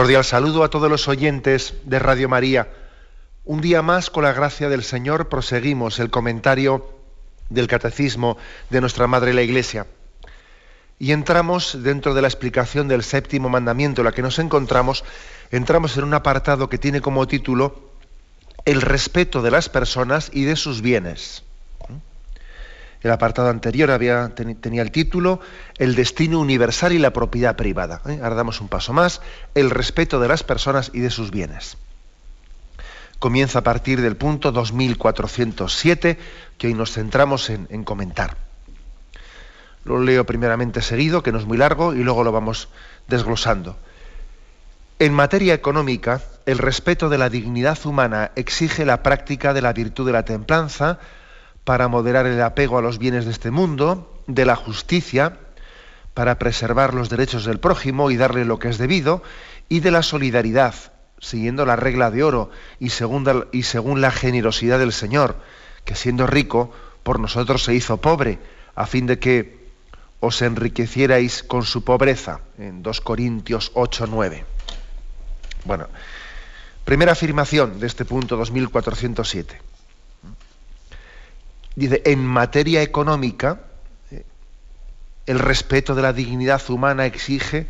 Cordial saludo a todos los oyentes de Radio María. Un día más, con la gracia del Señor, proseguimos el comentario del Catecismo de nuestra Madre la Iglesia. Y entramos dentro de la explicación del séptimo mandamiento, en la que nos encontramos, entramos en un apartado que tiene como título El respeto de las personas y de sus bienes. El apartado anterior tenía el título El destino universal y la propiedad privada. ¿eh? Ahora damos un paso más, el respeto de las personas y de sus bienes. Comienza a partir del punto 2407, que hoy nos centramos en, en comentar. Lo leo primeramente seguido, que no es muy largo, y luego lo vamos desglosando. En materia económica, el respeto de la dignidad humana exige la práctica de la virtud de la templanza, para moderar el apego a los bienes de este mundo, de la justicia, para preservar los derechos del prójimo y darle lo que es debido, y de la solidaridad, siguiendo la regla de oro y según, y según la generosidad del Señor, que siendo rico, por nosotros se hizo pobre, a fin de que os enriquecierais con su pobreza, en 2 Corintios 8, 9. Bueno, primera afirmación de este punto 2407 dice, en materia económica, el respeto de la dignidad humana exige,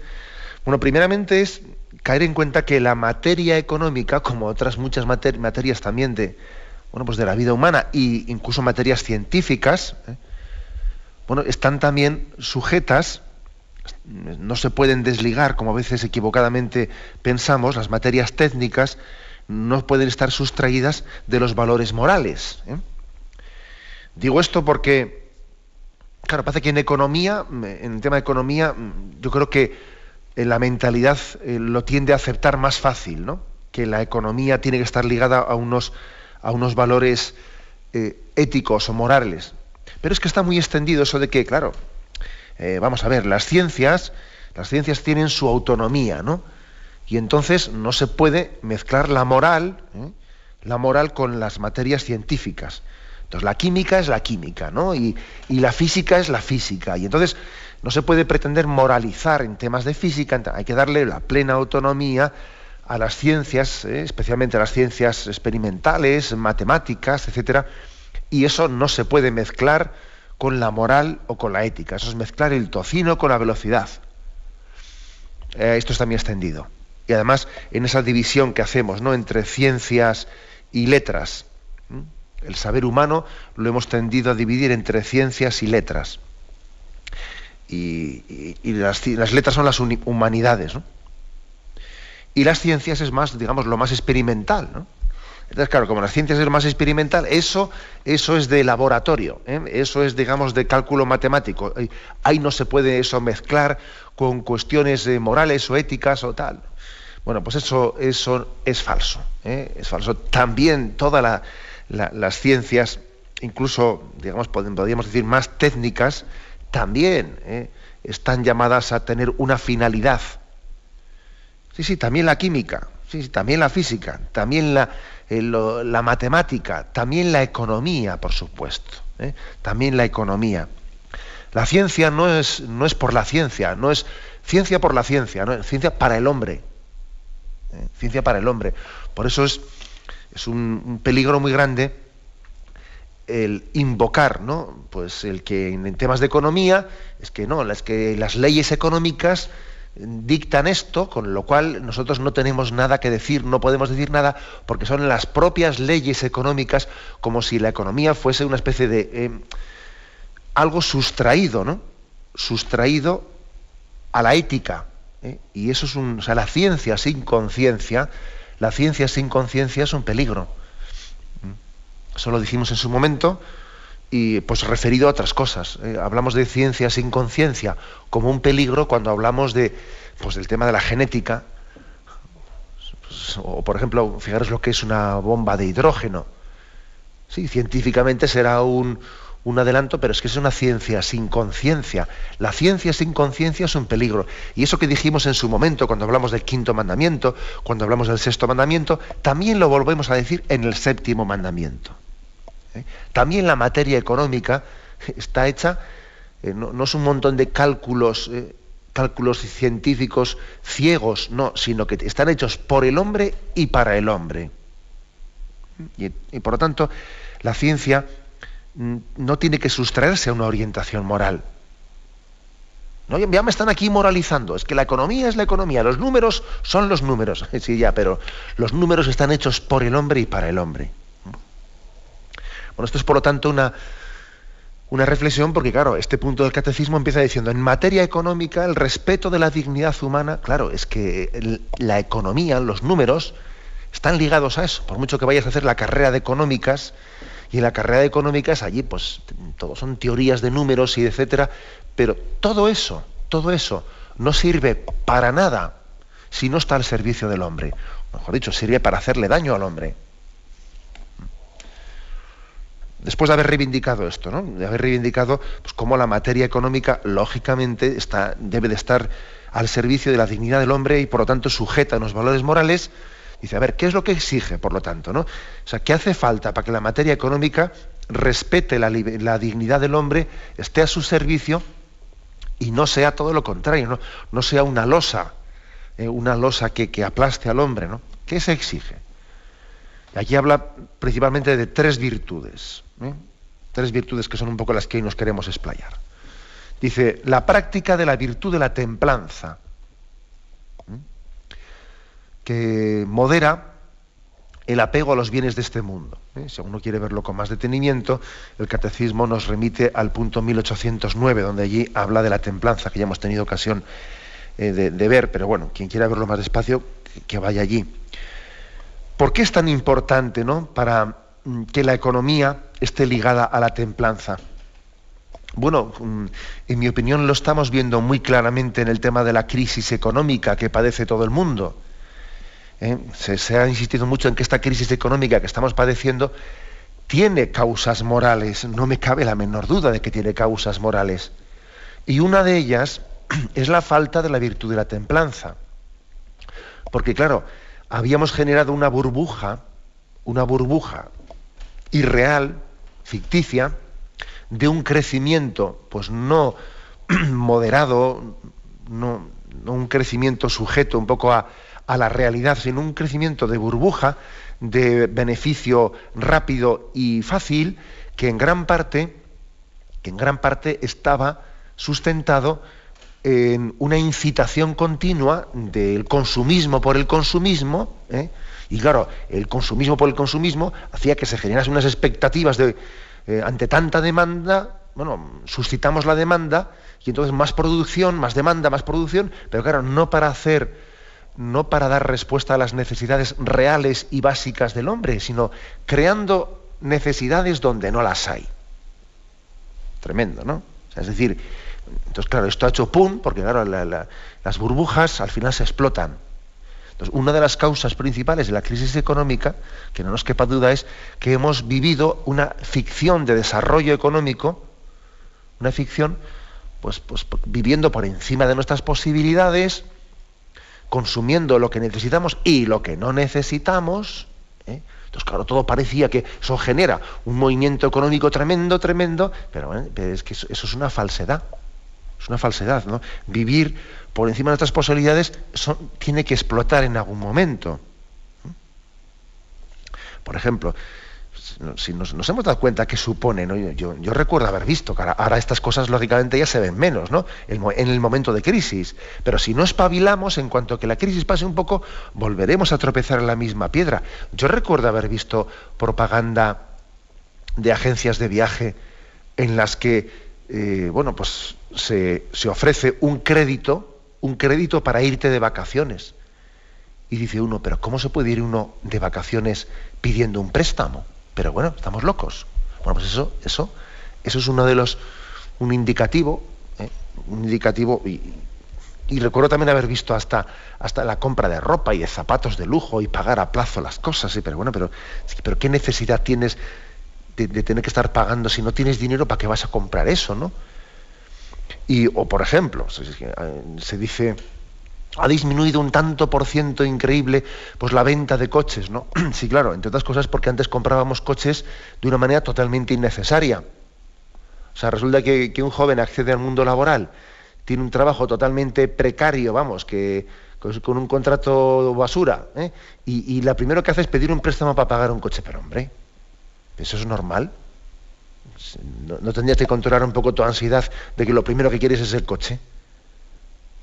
bueno, primeramente es caer en cuenta que la materia económica, como otras muchas materias también de, bueno, pues de la vida humana e incluso materias científicas, eh, bueno, están también sujetas, no se pueden desligar, como a veces equivocadamente pensamos, las materias técnicas no pueden estar sustraídas de los valores morales. ¿eh? Digo esto porque, claro, parece que en economía, en el tema de economía, yo creo que eh, la mentalidad eh, lo tiende a aceptar más fácil, ¿no? Que la economía tiene que estar ligada a unos, a unos valores eh, éticos o morales. Pero es que está muy extendido eso de que, claro, vamos a ver, las ciencias, las ciencias tienen su autonomía, ¿no? Y entonces no se puede mezclar la moral, la moral con las materias científicas. Entonces la química es la química, ¿no? Y, la física es la física. Y entonces no se puede pretender moralizar en temas de física, hay que darle la plena autonomía a las ciencias, ¿eh? especialmente a las ciencias experimentales, matemáticas, etcétera, y eso no se puede mezclar con la moral o con la ética. Eso es mezclar el tocino con la velocidad. Eh, esto está muy extendido. Y además, en esa división que hacemos ¿no? entre ciencias y letras, el saber humano lo hemos tendido a dividir entre ciencias y letras. Y, las, letras son las humanidades, ¿no? Y las ciencias es más, digamos, lo más experimental, ¿no? Entonces, claro, como las ciencias es lo más experimental, eso, eso es de laboratorio, ¿eh? eso es, digamos, de cálculo matemático. Ahí no se puede eso mezclar con cuestiones eh, morales o éticas o tal. Bueno, pues eso, eso es falso. ¿eh? Es falso. También toda la, las ciencias, incluso, digamos, podríamos decir, más técnicas, también ¿eh? están llamadas a tener una finalidad. Sí, sí, también la química, sí, también la física, también la, eh, la matemática, también la economía, por supuesto, ¿eh? también la economía. La ciencia no es, no es por la ciencia, no es ciencia por la ciencia, no es ciencia para el hombre. Ciencia para el hombre. Por eso es es un, peligro muy grande el invocar, ¿no? Pues el que en temas de economía es que no, las que las leyes económicas dictan esto, con lo cual nosotros no tenemos nada que decir, no podemos decir nada, porque son las propias leyes económicas, como si la economía fuese una especie de eh, algo sustraído, ¿no? Sustraído a la ética. ¿eh? Y eso es un, o sea, la ciencia sin conciencia la ciencia sin conciencia es un peligro. Eso lo dijimos en su momento y pues referido a otras cosas. Eh, hablamos de ciencia sin conciencia como un peligro cuando hablamos de pues del tema de la genética o por ejemplo, fijaros lo que es una bomba de hidrógeno. Sí, científicamente será un, un adelanto, pero es que es una ciencia sin conciencia. La ciencia sin conciencia es un peligro. Y eso que dijimos en su momento, cuando hablamos del quinto mandamiento, cuando hablamos del sexto mandamiento, también lo volvemos a decir en el séptimo mandamiento. ¿eh? También la materia económica está hecha, eh, no, es un montón de cálculos, eh, cálculos científicos ciegos, no, sino que están hechos por el hombre y para el hombre. Y, por lo tanto, la ciencia no tiene que sustraerse a una orientación moral. ¿No? Ya me están aquí moralizando. Es que la economía es la economía, los números son los números. Sí, ya, pero los números están hechos por el hombre y para el hombre. Bueno, esto es por lo tanto una, una reflexión porque, claro, este punto del catecismo empieza diciendo, en materia económica, el respeto de la dignidad humana, claro, es que la economía, los números, están ligados a eso. Por mucho que vayas a hacer la carrera de económicas, y en la carrera de económicas allí, pues, todo son teorías de números y etcétera, pero todo eso, todo eso, no sirve para nada si no está al servicio del hombre. Mejor dicho, sirve para hacerle daño al hombre después de haber reivindicado esto, ¿no? de haber reivindicado pues, cómo la materia económica, lógicamente, está, debe de estar al servicio de la dignidad del hombre y, por lo tanto, sujeta a unos valores morales, dice, a ver, ¿qué es lo que exige, por lo tanto? ¿no? O sea, ¿qué hace falta para que la materia económica respete la, dignidad del hombre, esté a su servicio y no sea todo lo contrario, no, no sea una losa, eh, una losa que, aplaste al hombre, ¿no? ¿Qué se exige? Aquí habla principalmente de tres virtudes. ¿eh? Tres virtudes que son un poco las que hoy nos queremos explayar. Dice, la práctica de la virtud de la templanza. Que modera el apego a los bienes de este mundo. ¿eh? Si uno quiere verlo con más detenimiento, el catecismo nos remite al punto 1809, donde allí habla de la templanza, que ya hemos tenido ocasión de, ver, pero bueno, quien quiera verlo más despacio, que vaya allí. ¿Por qué es tan importante ¿no? para mm, que la economía esté ligada a la templanza? Bueno, mm, en mi opinión lo estamos viendo muy claramente en el tema de la crisis económica que padece todo el mundo. ¿Eh? Se, ha insistido mucho en que esta crisis económica que estamos padeciendo tiene causas morales, no me cabe la menor duda de que tiene causas morales. Y una de ellas es la falta de la virtud de la templanza. Porque claro, habíamos generado una burbuja, una burbuja irreal, ficticia, de un crecimiento, pues no moderado, no, un crecimiento sujeto un poco a, a la realidad, sino un crecimiento de burbuja, de beneficio rápido y fácil, que en gran parte, que en gran parte estaba sustentado en una incitación continua del consumismo por el consumismo, ¿eh? y claro, el consumismo por el consumismo hacía que se generasen unas expectativas de, eh, ante tanta demanda, bueno, suscitamos la demanda y entonces más producción, más demanda, más producción, pero claro, no para hacer, no para dar respuesta a las necesidades reales y básicas del hombre, sino creando necesidades donde no las hay. Tremendo, ¿no? es decir, entonces, claro, esto ha hecho pum, porque claro, las burbujas al final se explotan. Entonces, una de las causas principales de la crisis económica, que no nos quepa duda, es que hemos vivido una ficción de desarrollo económico, una ficción, pues, pues viviendo por encima de nuestras posibilidades, consumiendo lo que necesitamos y lo que no necesitamos. ¿eh? Entonces, claro, todo parecía que eso genera un movimiento económico tremendo, tremendo, pero, es que eso es una falsedad. Es una falsedad, ¿no? Vivir por encima de nuestras posibilidades tiene que explotar en algún momento. Por ejemplo, si nos, hemos dado cuenta que supone, yo, recuerdo haber visto ahora, estas cosas lógicamente ya se ven menos, ¿no? En, el momento de crisis. Pero si no espabilamos, en cuanto que la crisis pase un poco, volveremos a tropezar en la misma piedra. Yo recuerdo haber visto propaganda de agencias de viaje en las que eh, bueno, pues se, ofrece un crédito, un crédito para irte de vacaciones. Y dice uno, pero ¿cómo se puede ir uno de vacaciones pidiendo un préstamo? Pero bueno, estamos locos. Bueno, pues eso, eso Eso es uno de los, un indicativo, ¿eh? un indicativo, y, recuerdo también haber visto hasta, hasta la compra de ropa y de zapatos de lujo y pagar a plazo las cosas, pero bueno, pero, pero ¿qué necesidad tienes de, tener que estar pagando si no tienes dinero para qué vas a comprar eso, ¿no? Y, o por ejemplo, eh, se dice, ha disminuido un tanto por ciento increíble pues la venta de coches, ¿no? Sí, claro, entre otras cosas porque antes comprábamos coches de una manera totalmente innecesaria. O sea, resulta que, un joven accede al mundo laboral, tiene un trabajo totalmente precario, vamos, que con un contrato basura, ¿eh? y, lo primero que hace es pedir un préstamo para pagar un coche. Pero hombre, ¿eso es normal? ¿No, tendrías que controlar un poco tu ansiedad de que lo primero que quieres es el coche?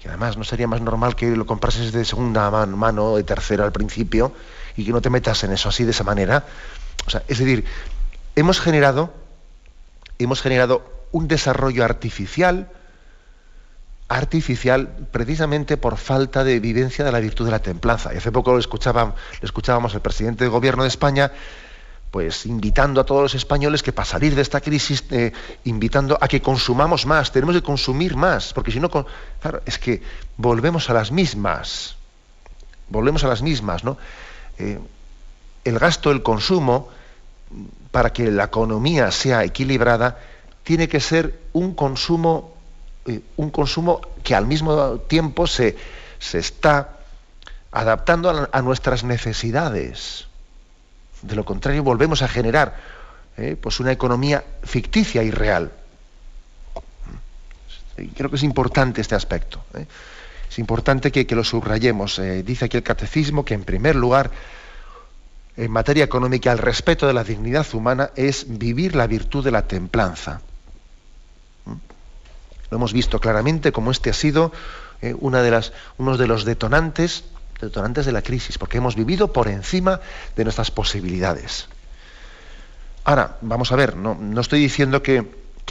Además no sería más normal que lo comprases de segunda mano, o de tercera al principio y que no te metas en eso así de esa manera. O sea, es decir, hemos generado, hemos generado un desarrollo artificial, artificial precisamente por falta de vivencia de la virtud de la templanza. Y hace poco lo, lo escuchábamos el presidente del gobierno de España pues invitando a todos los españoles que para salir de esta crisis, eh, invitando a que consumamos más, tenemos que consumir más, porque si no, claro, es que volvemos a las mismas, volvemos a las mismas, ¿no? Eh, el gasto, el consumo, para que la economía sea equilibrada, tiene que ser un consumo, eh, un consumo que al mismo tiempo se, se está adaptando a nuestras necesidades. De lo contrario, volvemos a generar eh, pues una economía ficticia y real. Y creo que es importante este aspecto. Eh. Es importante que, lo subrayemos. Eh, dice aquí el catecismo que, en primer lugar, en materia económica, el respeto de la dignidad humana es vivir la virtud de la templanza. ¿Mm? Lo hemos visto claramente como este ha sido una de las, uno de los detonantes detonantes de la crisis, porque hemos vivido por encima de nuestras posibilidades. Ahora, vamos a ver, no, estoy diciendo que,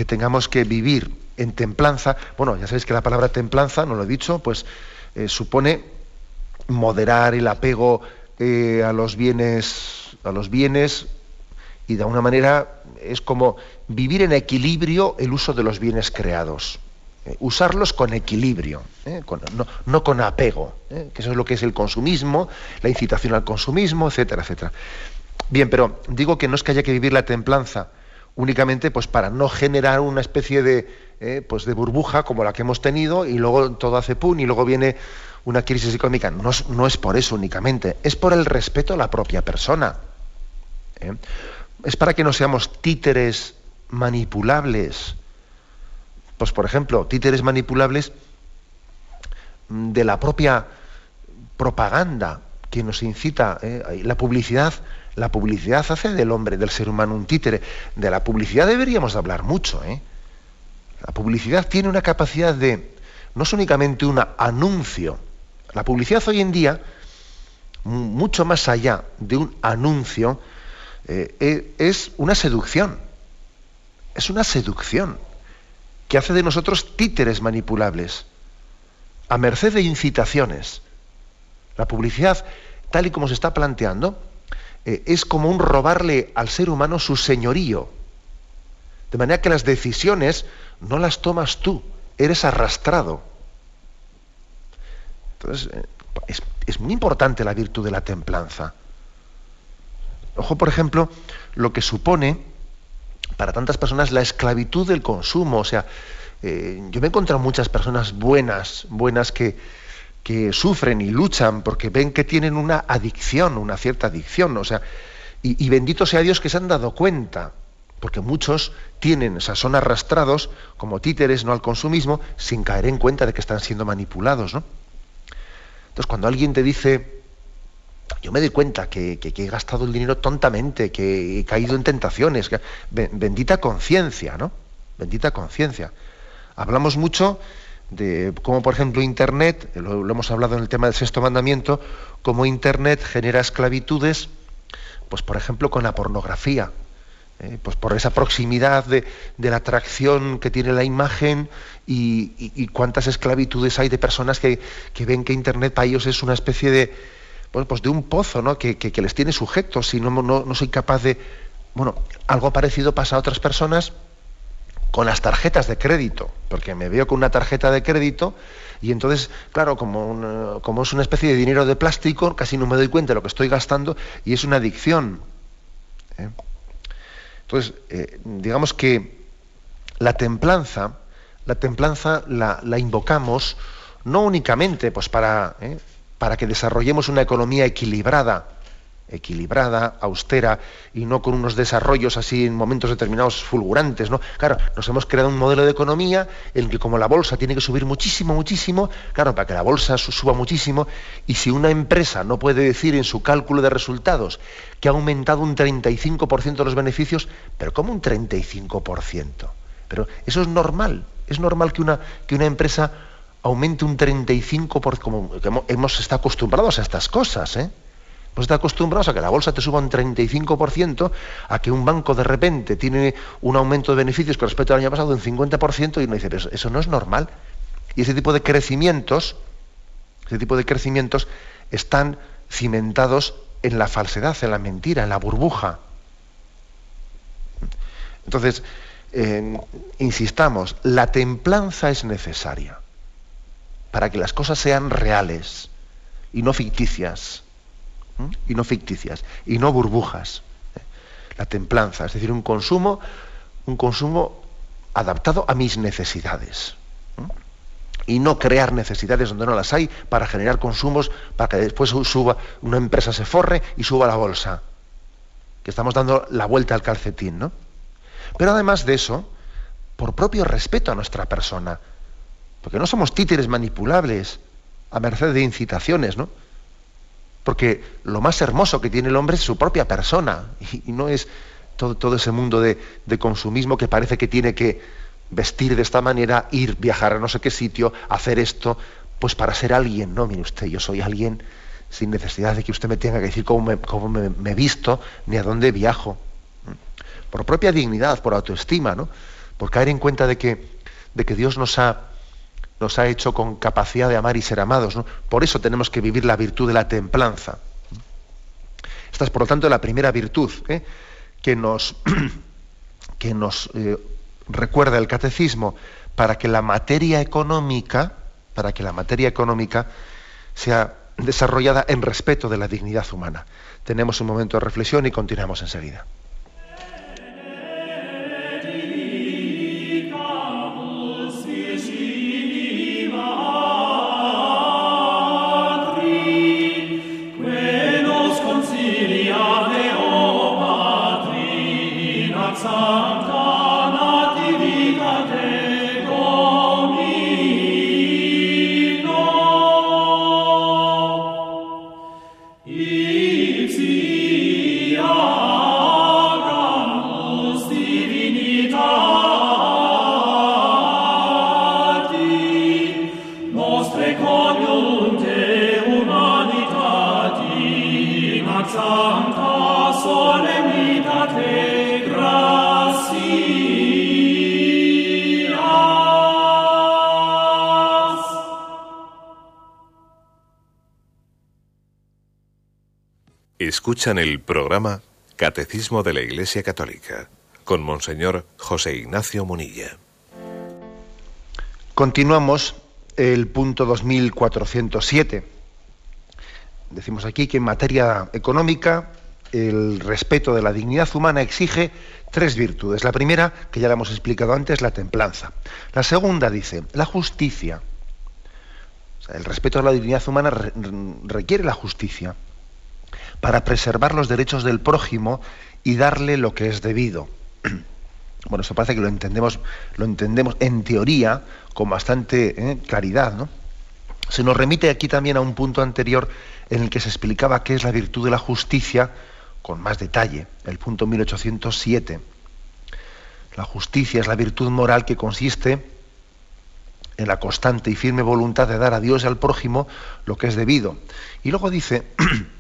tengamos que vivir en templanza. Bueno, ya sabéis que la palabra templanza, no lo he dicho, pues eh, supone moderar el apego eh, a los bienes, a los bienes, y de alguna manera es como vivir en equilibrio el uso de los bienes creados. Eh, usarlos con equilibrio, eh, no, con apego, eh, que eso es lo que es el consumismo, la incitación al consumismo, etcétera, etcétera. Bien, pero digo que no es que haya que vivir la templanza únicamente pues para no generar una especie de, pues de burbuja como la que hemos tenido y luego todo hace pum y luego viene una crisis económica. No, no es por eso únicamente, es por el respeto a la propia persona. Es para que no seamos títeres manipulables pues por ejemplo, títeres manipulables de la propia propaganda que nos incita, eh, la publicidad, la publicidad hace del hombre, del ser humano un títere. De la publicidad deberíamos hablar mucho. ¿eh? La publicidad tiene una capacidad de, no es únicamente un anuncio, la publicidad hoy en día, mucho más allá de un anuncio, eh, e, es una seducción. Es una seducción que hace de nosotros títeres manipulables, a merced de incitaciones. La publicidad, tal y como se está planteando, eh, es como un robarle al ser humano su señorío. De manera que las decisiones no las tomas tú, eres arrastrado. Entonces, eh, es, es muy importante la virtud de la templanza. Ojo, por ejemplo, lo que supone para tantas personas la esclavitud del consumo. O sea, eh, yo me he encontrado muchas personas buenas, buenas que, que sufren y luchan porque ven que tienen una adicción, una cierta adicción. O sea, y, bendito sea Dios que se han dado cuenta, porque muchos tienen, o sea, son arrastrados como títeres no al consumismo sin caer en cuenta de que están siendo manipulados, ¿no? Entonces, cuando alguien te dice, yo me doy cuenta que, he gastado el dinero tontamente, que he caído en tentaciones. bendita conciencia, ¿no? Bendita conciencia. Hablamos mucho de cómo, por ejemplo, Internet, lo, hemos hablado en el tema del sexto mandamiento, cómo Internet genera esclavitudes, pues por ejemplo, con la pornografía. ¿eh? pues por esa proximidad de, la atracción que tiene la imagen y, cuántas esclavitudes hay de personas que ven que Internet para ellos es una especie de, pues de un pozo ¿no? que, les tiene sujetos y no, no, soy capaz de... Bueno, algo parecido pasa a otras personas con las tarjetas de crédito, porque me veo con una tarjeta de crédito y entonces, claro, como, como es una especie de dinero de plástico, casi no me doy cuenta de lo que estoy gastando y es una adicción. ¿eh? Entonces, eh, digamos que la templanza, la templanza la, invocamos no únicamente pues, para, ¿eh? Para que desarrollemos una economía equilibrada, equilibrada, austera y no con unos desarrollos así en momentos determinados fulgurantes, ¿no? Claro, nos hemos creado un modelo de economía en el que como la bolsa tiene que subir muchísimo, muchísimo, claro, para que la bolsa suba muchísimo, y si una empresa no puede decir en su cálculo de resultados que ha aumentado un 35% los beneficios, pero ¿cómo un 35%? Pero eso es normal, es normal que una, que una empresa aumente un 35%, como hemos estado acostumbrados a estas cosas, ¿eh? Hemos estado acostumbrados a que la bolsa te suba un 35%, a que un banco de repente tiene un aumento de beneficios con respecto al año pasado de un 50% y uno dice, pero eso no es normal. Y ese tipo de crecimientos, ese tipo de crecimientos están cimentados en la falsedad, en la mentira, en la burbuja. Entonces, insistamos, la templanza es necesaria para que las cosas sean reales y no ficticias. Y no ficticias, y no burbujas. La templanza, es decir, un consumo, un consumo adaptado a mis necesidades. Y no crear necesidades donde no las hay para generar consumos para que después suba, una empresa se forre y suba la bolsa. Que estamos dando la vuelta al calcetín, ¿no? Pero además de eso, por propio respeto a nuestra persona, porque no somos títeres manipulables a merced de incitaciones, ¿no? Porque lo más hermoso que tiene el hombre es su propia persona y, no es todo, ese mundo de, consumismo que parece que tiene que vestir de esta manera, ir, viajar a no sé qué sitio, hacer esto, pues para ser alguien. No, mire usted, yo soy alguien sin necesidad de que usted me tenga que decir cómo me, cómo visto ni a dónde viajo. Por propia dignidad, por autoestima, ¿no? Por caer en cuenta de que, de que Dios nos ha nos ha hecho con capacidad de amar y ser amados. Por eso tenemos que vivir la virtud de la templanza. Esta es, por lo tanto, la primera virtud ¿eh? que nos, que nos eh, recuerda el catecismo para que la materia económica, para que la materia económica sea desarrollada en respeto de la dignidad humana. Tenemos un momento de reflexión y continuamos enseguida. Escuchan el programa Catecismo de la Iglesia Católica con Monseñor José Ignacio Munilla. Continuamos el punto 2407. Decimos aquí que en materia económica el respeto de la dignidad humana exige tres virtudes. La primera, que ya la hemos explicado antes, la templanza. La segunda dice, la justicia. el respeto a la dignidad humana requiere la justicia para preservar los derechos del prójimo y darle lo que es debido. Bueno, eso parece que lo entendemos, lo entendemos en teoría con bastante eh, claridad, ¿no? Se nos remite aquí también a un punto anterior en el que se explicaba qué es la virtud de la justicia con más detalle, el punto 1807. La justicia es la virtud moral que consiste en la constante y firme voluntad de dar a Dios y al prójimo lo que es debido. Y luego dice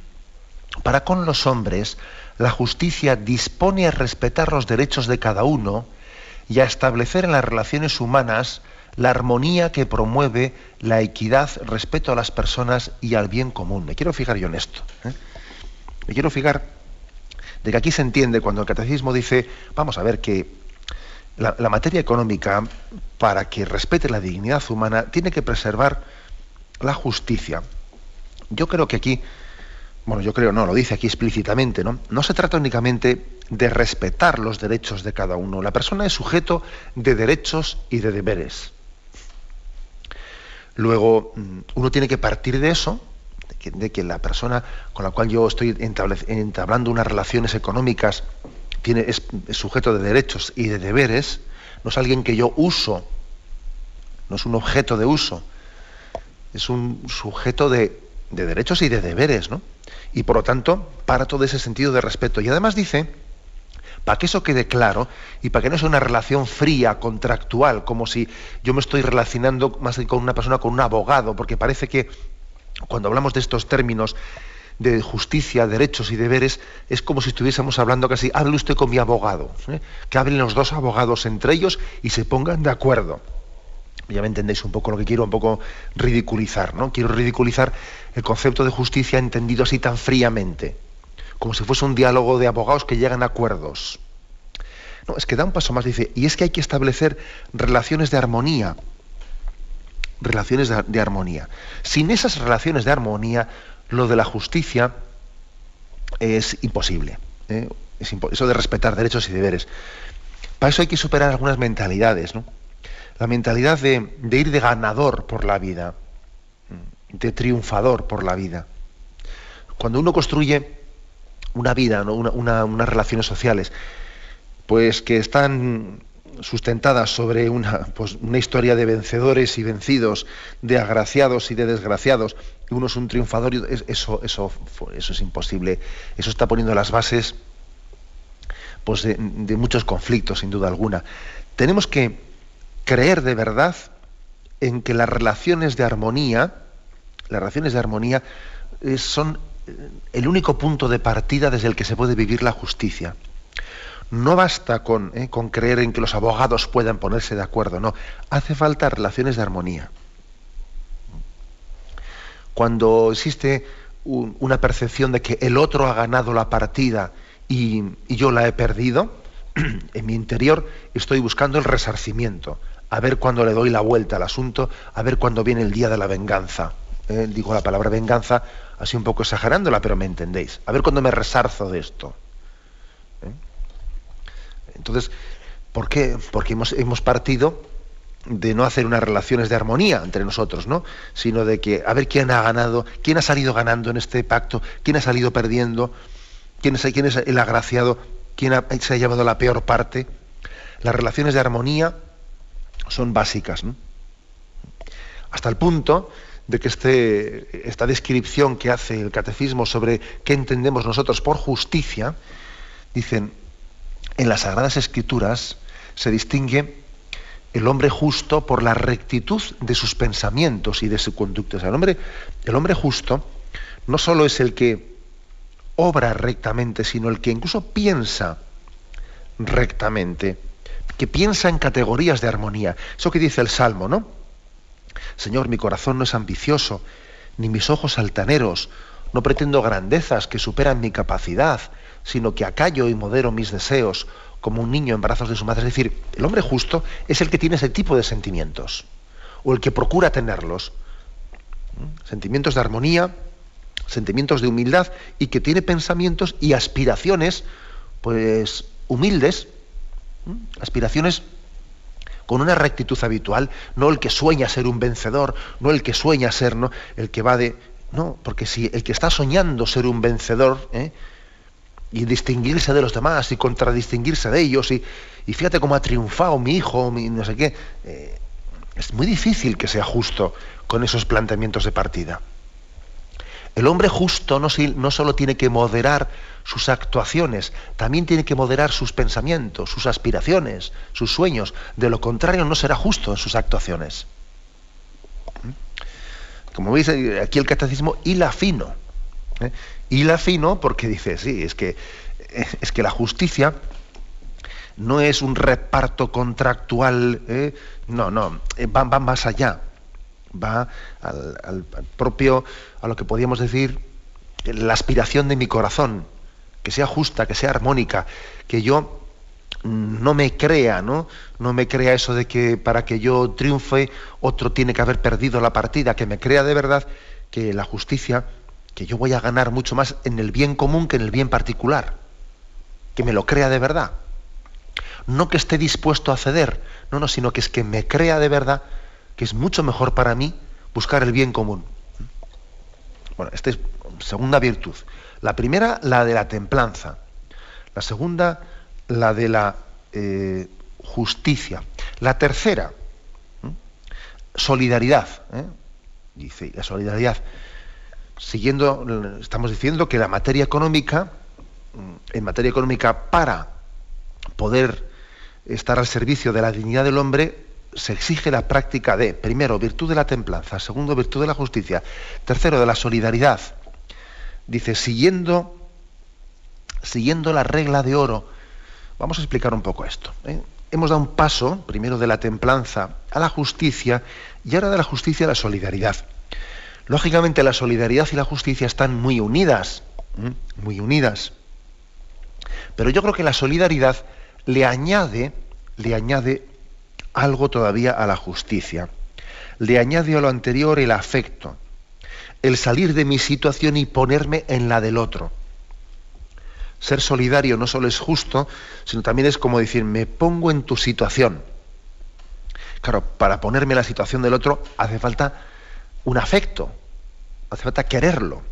Para con los hombres, la justicia dispone a respetar los derechos de cada uno y a establecer en las relaciones humanas la armonía que promueve la equidad, respeto a las personas y al bien común. Me quiero fijar yo en esto. ¿eh? Me quiero fijar de que aquí se entiende cuando el catecismo dice, vamos a ver que la, materia económica, para que respete la dignidad humana, tiene que preservar la justicia. Yo creo que aquí, bueno, yo creo, no, lo dice aquí explícitamente, ¿no? No se trata únicamente de respetar los derechos de cada uno. La persona es sujeto de derechos y de deberes. Luego, mm, uno tiene que partir de eso, de que, la persona con la cual yo estoy entablando unas relaciones económicas es, sujeto de derechos y de deberes, no es alguien que yo uso, no es un objeto de uso, es un sujeto de, de derechos y de deberes, ¿no? Y por lo tanto, para todo ese sentido de respeto. Y además dice, para que eso quede claro y para que no sea una relación fría, contractual, como si yo me estoy relacionando más con una persona, con un abogado, porque parece que cuando hablamos de estos términos de justicia, derechos y deberes, es como si estuviésemos hablando casi, hable usted con mi abogado, ¿eh? que hablen los dos abogados entre ellos y se pongan de acuerdo. Ya me entendéis un poco lo que quiero, un poco ridiculizar, ¿no? Quiero ridiculizar el concepto de justicia entendido así tan fríamente, como si fuese un diálogo de abogados que llegan a acuerdos. No, es que da un paso más, dice, y es que hay que establecer relaciones de armonía, relaciones de, armonía. Sin esas relaciones de armonía, lo de la justicia es imposible. ¿eh? Es eso de respetar derechos y deberes. Para eso hay que superar algunas mentalidades. ¿no? La mentalidad de, ir de ganador por la vida, de triunfador por la vida. Cuando uno construye una vida, unas relaciones sociales, pues que están sustentadas sobre una, pues, una historia de vencedores y vencidos, de agraciados y de desgraciados, uno es un triunfador y eso, eso, eso es imposible. Eso está poniendo las bases pues, de, muchos conflictos, sin duda alguna. Tenemos que creer de verdad en que las relaciones de armonía, las relaciones de armonía eh, son eh, el único punto de partida desde el que se puede vivir la justicia. No basta eh, con creer en que los abogados puedan ponerse de acuerdo, no. Hace falta relaciones de armonía. Cuando existe una percepción de que el otro ha ganado la partida y, yo la he perdido, en mi interior estoy buscando el resarcimiento, a ver cuándo le doy la vuelta al asunto, a ver cuándo viene el día de la venganza. Eh, digo la palabra venganza así un poco exagerándola, pero me entendéis. A ver cuándo me resarzo de esto. Entonces, ¿por qué? Porque hemos, partido de no hacer unas relaciones de armonía entre nosotros, ¿no? Sino de que a ver quién ha ganado, quién ha salido ganando en este pacto, quién ha salido perdiendo, quién es, quién es el agraciado, quién se ha llevado la peor parte. Las relaciones de armonía son básicas, ¿no? Hasta el punto de que este, esta descripción que hace el catecismo sobre qué entendemos nosotros por justicia, dicen, en las Sagradas Escrituras se distingue el hombre justo por la rectitud de sus pensamientos y de su conducta. el, hombre, el hombre justo no solo es el que obra rectamente, sino el que incluso piensa rectamente, que piensa en categorías de armonía. Eso que dice el Salmo, ¿no? Señor, mi corazón no es ambicioso, ni mis ojos altaneros, no pretendo grandezas que superan mi capacidad, sino que acallo y modero mis deseos como un niño en brazos de su madre. Es decir, el hombre justo es el que tiene ese tipo de sentimientos, o el que procura tenerlos. ¿Mm? Sentimientos de armonía, sentimientos de humildad, y que tiene pensamientos y aspiraciones, pues, humildes, ¿Mm? aspiraciones con una rectitud habitual, no el que sueña ser un vencedor, no el que sueña ser, ¿no? el que va de... No, porque si el que está soñando ser un vencedor, ¿eh? y distinguirse de los demás y contradistinguirse de ellos y, fíjate cómo ha triunfado mi hijo, mi no sé qué. Eh, es muy difícil que sea justo con esos planteamientos de partida. El hombre justo no, solo tiene que moderar sus actuaciones, también tiene que moderar sus pensamientos, sus aspiraciones, sus sueños. De lo contrario, no será justo en sus actuaciones. ¿Mm? Como veis, eh, aquí el catecismo hila fino. ¿eh? Y la fino porque dice, sí, es que, es que la justicia no es un reparto contractual, ¿eh? no, no, eh, va, más allá, va al, propio, a lo que podríamos decir, la aspiración de mi corazón, que sea justa, que sea armónica, que yo no me crea, ¿no? No me crea eso de que para que yo triunfe otro tiene que haber perdido la partida, que me crea de verdad que la justicia, que yo voy a ganar mucho más en el bien común que en el bien particular. Que me lo crea de verdad. No que esté dispuesto a ceder, no, no, sino que es que me crea de verdad que es mucho mejor para mí buscar el bien común. Bueno, esta es segunda virtud. La primera, la de la templanza. La segunda, la de la eh, justicia. La tercera, solidaridad. ¿eh? Dice, la solidaridad. Siguiendo, estamos diciendo que la materia económica, en materia económica, para poder estar al servicio de la dignidad del hombre, se exige la práctica de, primero, virtud de la templanza, segundo, virtud de la justicia, tercero, de la solidaridad. Dice, siguiendo, siguiendo la regla de oro, vamos a explicar un poco esto. ¿eh? Hemos dado un paso, primero de la templanza a la justicia y ahora de la justicia a la solidaridad. Lógicamente la solidaridad y la justicia están muy unidas, muy unidas. Pero yo creo que la solidaridad le añade, le añade algo todavía a la justicia. Le añade a lo anterior el afecto, el salir de mi situación y ponerme en la del otro. Ser solidario no solo es justo, sino también es como decir, me pongo en tu situación. Claro, para ponerme en la situación del otro hace falta un afecto, hace falta quererlo.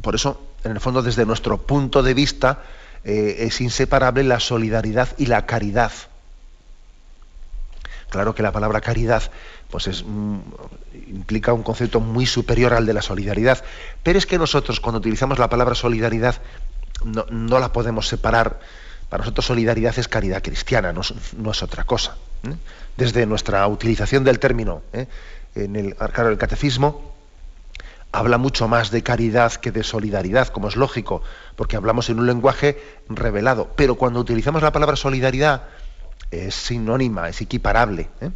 Por eso, en el fondo, desde nuestro punto de vista, eh, es inseparable la solidaridad y la caridad. Claro que la palabra caridad pues es, mm, implica un concepto muy superior al de la solidaridad, pero es que nosotros cuando utilizamos la palabra solidaridad no, la podemos separar. Para nosotros solidaridad es caridad cristiana, no, es otra cosa. ¿eh? Desde nuestra utilización del término, ¿eh? en el, claro, el catecismo habla mucho más de caridad que de solidaridad, como es lógico, porque hablamos en un lenguaje revelado. Pero cuando utilizamos la palabra solidaridad, es sinónima, es equiparable. ¿eh?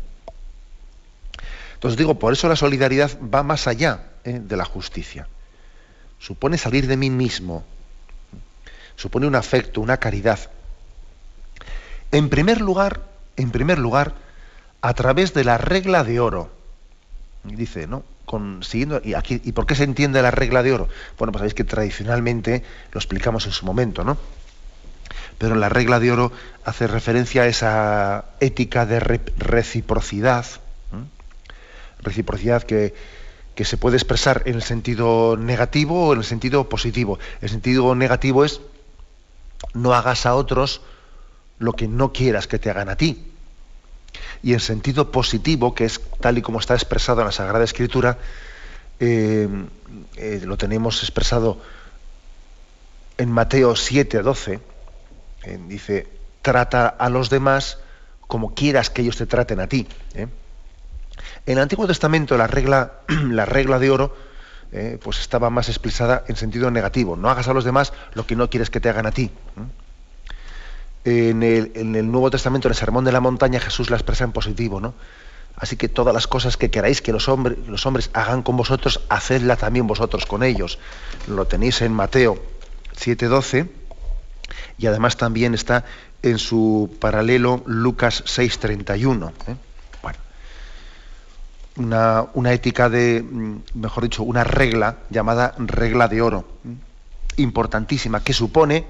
Entonces digo, por eso la solidaridad va más allá ¿eh? de la justicia. Supone salir de mí mismo, supone un afecto, una caridad. En primer lugar, en primer lugar, a través de la regla de oro. Dice, ¿no? y, aquí, ¿y por qué se entiende la regla de oro? Bueno, pues sabéis que tradicionalmente lo explicamos en su momento, ¿no? Pero la regla de oro hace referencia a esa ética de reciprocidad, reciprocidad que, que se puede expresar en el sentido negativo o en el sentido positivo. El sentido negativo es no hagas a otros lo que no quieras que te hagan a ti y en sentido positivo, que es tal y como está expresado en la Sagrada Escritura, eh, eh, lo tenemos expresado en Mateo 7, 12, eh, dice, trata a los demás como quieras que ellos te traten a ti. En el Antiguo Testamento la regla, la regla de oro pues estaba más expresada en sentido negativo. No hagas a los demás lo que no quieres que te hagan a ti en el, Nuevo Testamento, en el Sermón de la Montaña, Jesús la expresa en positivo, ¿no? Así que todas las cosas que queráis que los hombres, los hombres hagan con vosotros, hacedla también vosotros con ellos. Lo tenéis en Mateo 7:12 y además también está en su paralelo Lucas 6:31. ¿eh? Una, una, ética de, mm, mejor dicho, una regla llamada regla de oro, ¿eh? importantísima, que supone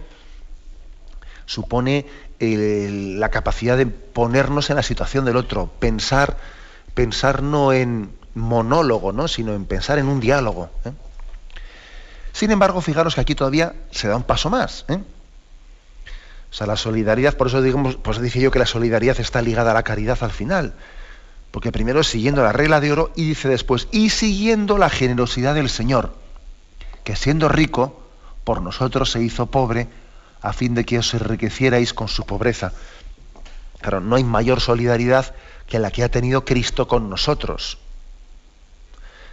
supone la capacidad de ponernos en la situación del otro, pensar, pensar no en monólogo, ¿no? sino en pensar en un diálogo. ¿eh? Sin embargo, fijaros que aquí todavía se da un paso más. ¿eh? O sea, la solidaridad, por eso digamos, pues dije yo que la solidaridad está ligada a la caridad al final. Porque primero es siguiendo la regla de oro y dice después, y siguiendo la generosidad del Señor, que siendo rico, por nosotros se hizo pobre a fin de que os enriquecierais con su pobreza. Claro, no hay mayor solidaridad que la que ha tenido Cristo con nosotros,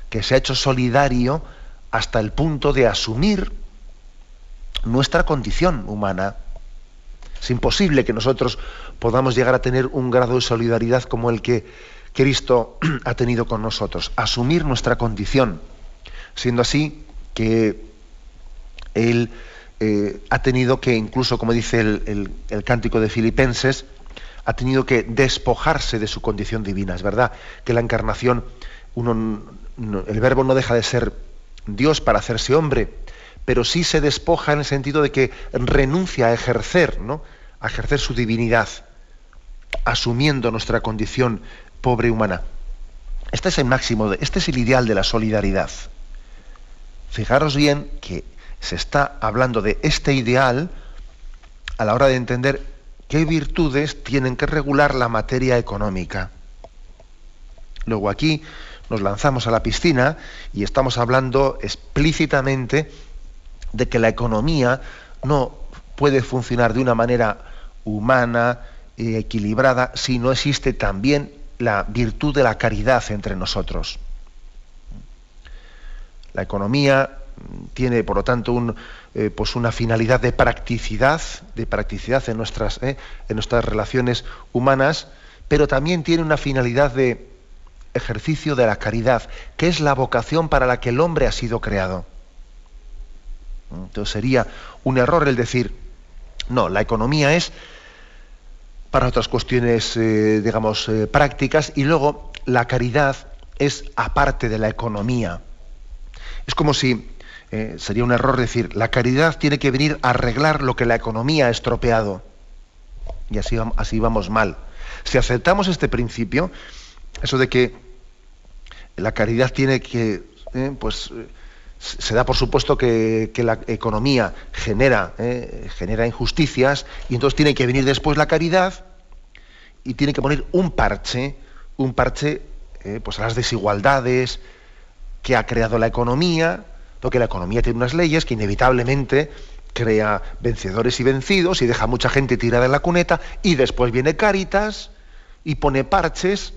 que se ha hecho solidario hasta el punto de asumir nuestra condición humana. Es imposible que nosotros podamos llegar a tener un grado de solidaridad como el que Cristo ha tenido con nosotros, asumir nuestra condición, siendo así que Él eh, ha tenido que, incluso como dice el, cántico de Filipenses, ha tenido que despojarse de su condición divina. Es verdad que la encarnación, el verbo no deja de ser Dios para hacerse hombre, pero sí se despoja en el sentido de que renuncia a ejercer, ¿no? a ejercer su divinidad, asumiendo nuestra condición pobre humana. Este es el máximo, este es el ideal de la solidaridad. Fijaros bien que se está hablando de este ideal a la hora de entender qué virtudes tienen que regular la materia económica. Luego aquí nos lanzamos a la piscina y estamos hablando explícitamente de que la economía no puede funcionar de una manera humana, y equilibrada, si no existe también la virtud de la caridad entre nosotros. La economía tiene, por lo tanto, un, eh, pues una finalidad de practicidad, de practicidad en nuestras, eh, en nuestras relaciones humanas, pero también tiene una finalidad de ejercicio de la caridad, que es la vocación para la que el hombre ha sido creado. Entonces sería un error el decir, no, la economía es para otras cuestiones, eh, digamos, prácticas, y luego la caridad es aparte de la economía. Es como si eh, sería un error decir, la caridad tiene que venir a arreglar lo que la economía ha estropeado. Y así, así vamos mal. Si aceptamos este principio, eso de que la caridad tiene que, eh, pues, se da por supuesto que, la economía genera, eh, genera injusticias y entonces tiene que venir después la caridad y tiene que poner un parche, un parche pues a las desigualdades, que ha creado la economía, porque la economía tiene unas leyes que inevitablemente crea vencedores y vencidos y deja mucha gente tirada en la cuneta y después viene Cáritas y pone parches.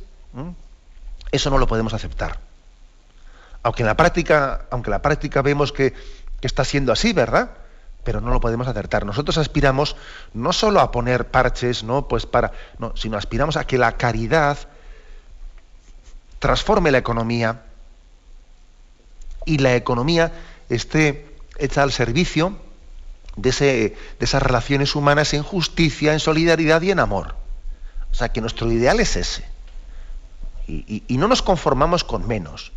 Eso no lo podemos aceptar. Aunque en la práctica, aunque en la práctica vemos que, está siendo así, ¿verdad? Pero no lo podemos acertar. Nosotros aspiramos no solo a poner parches, no, pues para, no, sino aspiramos a que la caridad transforme la economía, y la economía esté hecha al servicio de, esas relaciones humanas en justicia, en solidaridad y en amor. O sea, que nuestro ideal es ese. Y, no nos conformamos con menos.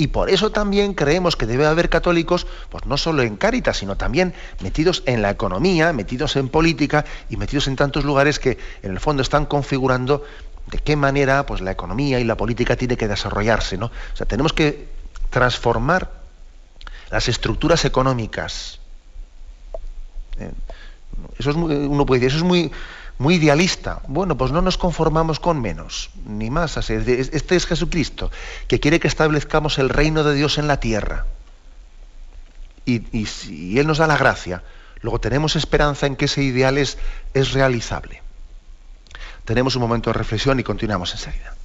Y por eso también creemos que debe haber católicos, pues no solo en Cáritas, sino también metidos en la economía, metidos en política y metidos en tantos lugares que en el fondo están configurando de qué manera pues, la economía y la política tiene que desarrollarse. ¿no? O sea, tenemos que transformar las estructuras económicas. Eh, eso es uno puede decir, eso es muy, muy idealista. Bueno, pues no nos conformamos con menos, ni más. Este es Jesucristo, que quiere que establezcamos el reino de Dios en la tierra. Y, y, Él nos da la gracia. Luego tenemos esperanza en que ese ideal es, es realizable. Tenemos un momento de reflexión y continuamos enseguida.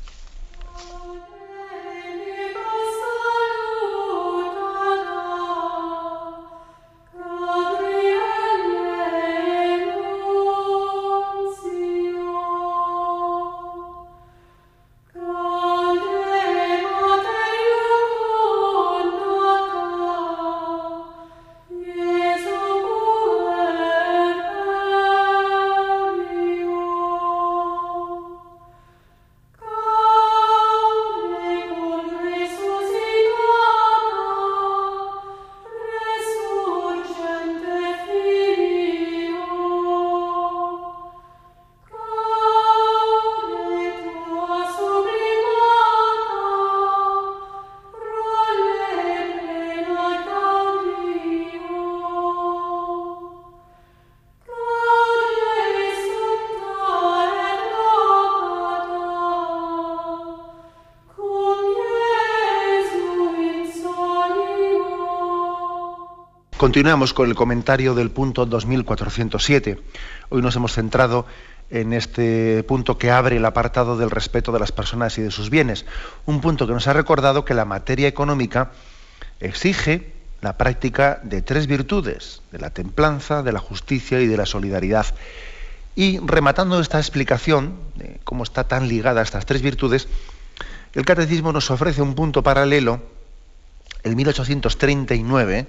Continuamos con el comentario del punto 2407. Hoy nos hemos centrado en este punto que abre el apartado del respeto de las personas y de sus bienes. Un punto que nos ha recordado que la materia económica exige la práctica de tres virtudes, de la templanza, de la justicia y de la solidaridad. Y rematando esta explicación de cómo está tan ligada estas tres virtudes, el catecismo nos ofrece un punto paralelo, el 1839,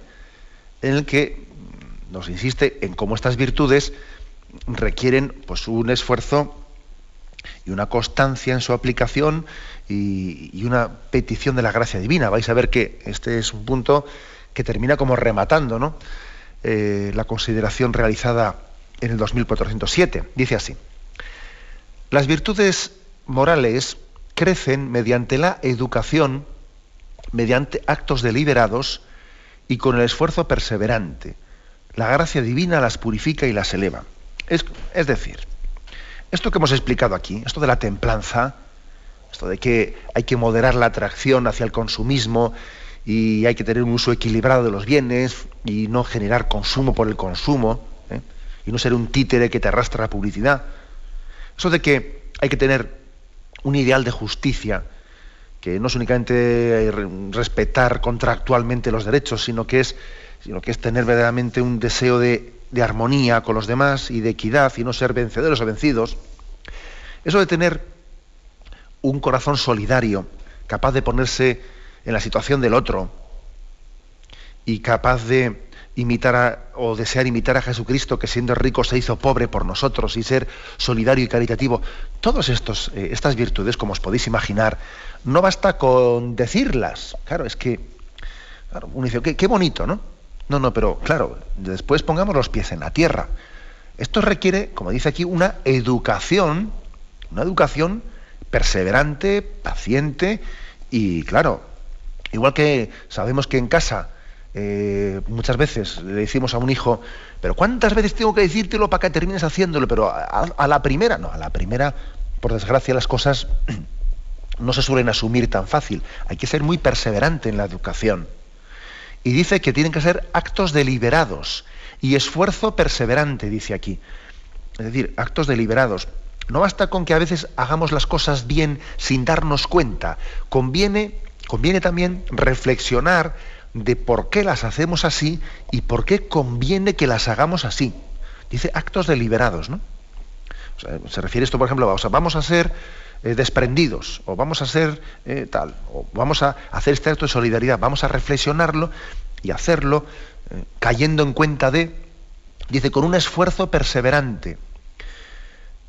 en el que nos insiste en cómo estas virtudes requieren pues, un esfuerzo y una constancia en su aplicación y, una petición de la gracia divina. Vais a ver que este es un punto que termina como rematando ¿no? Eh, la consideración realizada en el 2407. Dice así, las virtudes morales crecen mediante la educación, mediante actos deliberados y con el esfuerzo perseverante. La gracia divina las purifica y las eleva. Es, decir, esto que hemos explicado aquí, esto de la templanza, esto de que hay que moderar la atracción hacia el consumismo y hay que tener un uso equilibrado de los bienes y no generar consumo por el consumo ¿eh? y no ser un títere que te arrastra la publicidad. Eso de que hay que tener un ideal de justicia, que no es únicamente respetar contractualmente los derechos, sino que es, sino que es tener verdaderamente un deseo de, de armonía con los demás y de equidad y no ser vencedores o vencidos. Eso de tener un corazón solidario, capaz de ponerse en la situación del otro y capaz de imitar a, o desear imitar a Jesucristo, que siendo rico se hizo pobre por nosotros, y ser solidario y caritativo. Todas eh, estas virtudes, como os podéis imaginar, no basta con decirlas. Claro, es que uno dice, qué, qué bonito, ¿no? No, no, pero claro, después pongamos los pies en la tierra. Esto requiere, como dice aquí, una educación, una educación perseverante, paciente y, claro, igual que sabemos que en casa eh, muchas veces le decimos a un hijo, pero ¿cuántas veces tengo que decírtelo para que termines haciéndolo? Pero a, la primera, no, a la primera, por desgracia, las cosas no se suelen asumir tan fácil. Hay que ser muy perseverante en la educación. Y dice que tienen que ser actos deliberados y esfuerzo perseverante, dice aquí. Es decir, actos deliberados. No basta con que a veces hagamos las cosas bien sin darnos cuenta. Conviene, conviene también reflexionar de por qué las hacemos así y por qué conviene que las hagamos así. Dice actos deliberados, ¿no? se refiere esto, por ejemplo, vamos a ser eh, desprendidos, o vamos a ser eh, tal, o vamos a hacer este acto de solidaridad, vamos a reflexionarlo y hacerlo eh, cayendo en cuenta de, dice, con un esfuerzo perseverante.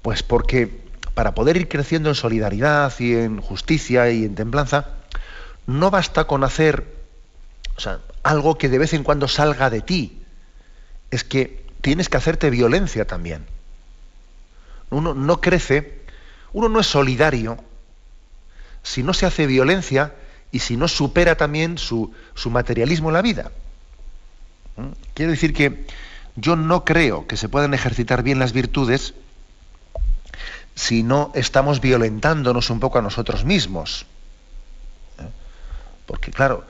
Pues porque para poder ir creciendo en solidaridad y en justicia y en templanza, no basta con hacer o sea, algo que de vez en cuando salga de ti. Es que tienes que hacerte violencia también. Uno no crece, uno no es solidario si no se hace violencia y si no supera también su, su materialismo en la vida. ¿Mm? Quiero decir que yo no creo que se puedan ejercitar bien las virtudes si no estamos violentándonos un poco a nosotros mismos. ¿Eh? Porque claro,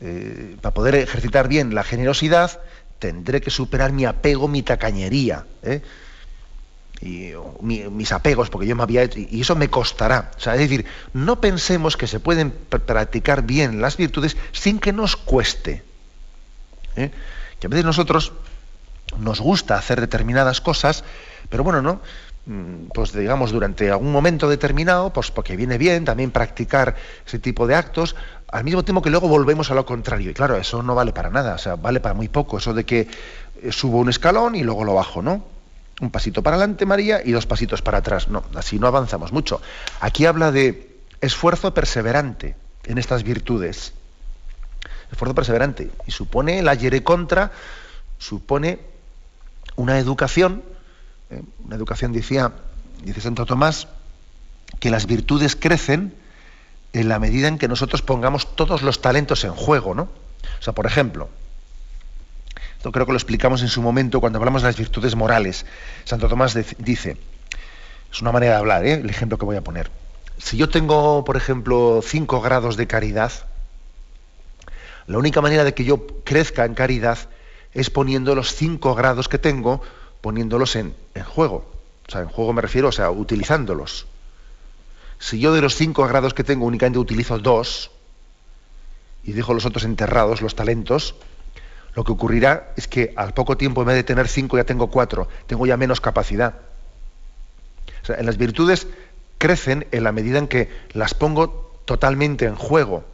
eh, para poder ejercitar bien la generosidad, tendré que superar mi apego, mi tacañería. ¿eh? Y, mis apegos, porque yo me había hecho, y eso me costará. O sea, es decir, no pensemos que se pueden practicar bien las virtudes sin que nos cueste. ¿eh? Que a veces nosotros nos gusta hacer determinadas cosas, pero bueno, ¿no? Mm, pues digamos durante algún momento determinado, pues porque viene bien también practicar ese tipo de actos, al mismo tiempo que luego volvemos a lo contrario. Y claro, eso no vale para nada, o sea, vale para muy poco, eso de que eh, subo un escalón y luego lo bajo, ¿no? Un pasito para adelante, María, y dos pasitos para atrás. No, así no avanzamos mucho. Aquí habla de esfuerzo perseverante en estas virtudes. Esfuerzo perseverante. Y supone la yere contra, supone una educación ¿eh? una educación decía, dice Santo Tomás, que las virtudes crecen en la medida en que nosotros pongamos todos los talentos en juego, ¿no? O sea, por ejemplo, esto creo que lo explicamos en su momento cuando hablamos de las virtudes morales. Santo Tomás dice, es una manera de hablar, ¿eh? el ejemplo que voy a poner. Si yo tengo, por ejemplo, cinco grados de caridad, la única manera de que yo crezca en caridad es poniendo los cinco grados que tengo poniéndolos en, juego. O sea, en juego me refiero, o sea, utilizándolos. Si yo de los cinco grados que tengo únicamente utilizo dos y dejo los otros enterrados, los talentos, lo que ocurrirá es que al poco tiempo, en vez de tener cinco, ya tengo cuatro, tengo ya menos capacidad. En las virtudes crecen en la medida en que las pongo totalmente en juego,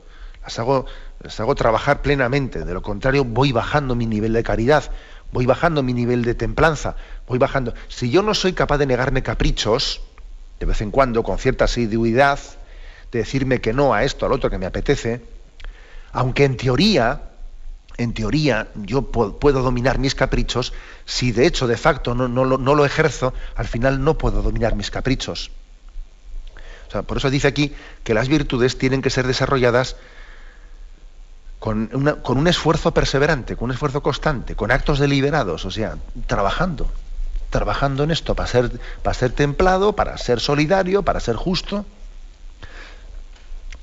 las hago, las hago trabajar plenamente. De lo contrario, voy bajando mi nivel de caridad, voy bajando mi nivel de templanza, voy bajando. Si yo no soy capaz de negarme caprichos, de vez en cuando, con cierta asiduidad, de decirme que no a esto, al otro que me apetece, aunque en teoría, en teoría, yo puedo dominar mis caprichos, si de hecho, de facto, no, no, no lo ejerzo, al final no puedo dominar mis caprichos. O sea, por eso dice aquí que las virtudes tienen que ser desarrolladas con, con, un esfuerzo perseverante, con un esfuerzo constante, con actos deliberados, o sea, trabajando, trabajando en esto para ser, para ser templado, para ser solidario, para ser justo.